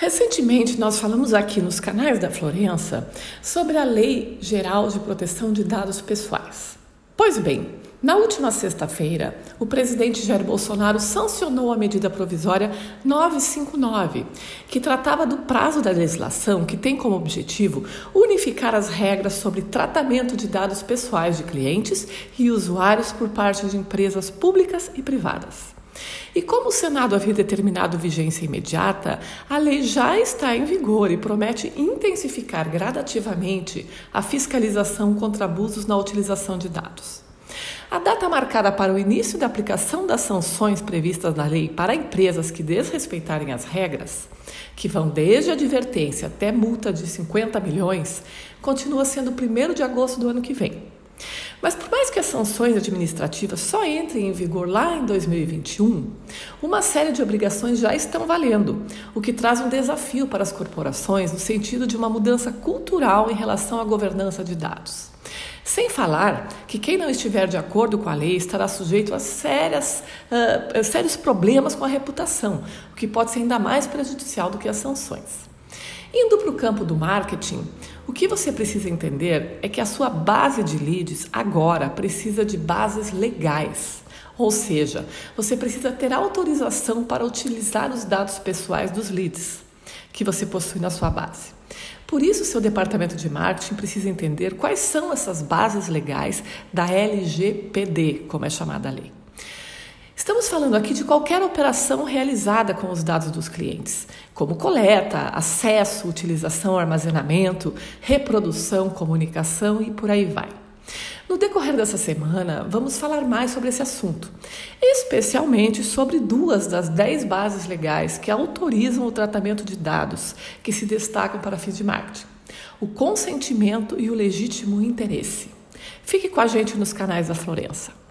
Recentemente, nós falamos aqui nos canais da Florença sobre a Lei Geral de Proteção de Dados Pessoais. Pois bem, na última sexta-feira, o presidente Jair Bolsonaro sancionou a medida provisória 959, que tratava do prazo da legislação que tem como objetivo unificar as regras sobre tratamento de dados pessoais de clientes e usuários por parte de empresas públicas e privadas. E como o Senado havia determinado vigência imediata, a lei já está em vigor e promete intensificar gradativamente a fiscalização contra abusos na utilização de dados. A data marcada para o início da aplicação das sanções previstas na lei para empresas que desrespeitarem as regras, que vão desde advertência até multa de 50 milhões, continua sendo o 1 de agosto do ano que vem. Mas por mais que as sanções administrativas só entrem em vigor lá em 2021, uma série de obrigações já estão valendo, o que traz um desafio para as corporações no sentido de uma mudança cultural em relação à governança de dados. Sem falar que quem não estiver de acordo com a lei estará sujeito a sérias, uh, sérios problemas com a reputação, o que pode ser ainda mais prejudicial do que as sanções. Indo para o campo do marketing, o que você precisa entender é que a sua base de leads agora precisa de bases legais. Ou seja, você precisa ter autorização para utilizar os dados pessoais dos leads que você possui na sua base. Por isso, seu departamento de marketing precisa entender quais são essas bases legais da LGPD, como é chamada a lei. Estamos falando aqui de qualquer operação realizada com os dados dos clientes, como coleta, acesso, utilização, armazenamento, reprodução, comunicação e por aí vai. No decorrer dessa semana, vamos falar mais sobre esse assunto, especialmente sobre duas das dez bases legais que autorizam o tratamento de dados que se destacam para fins de marketing: o consentimento e o legítimo interesse. Fique com a gente nos canais da Florença.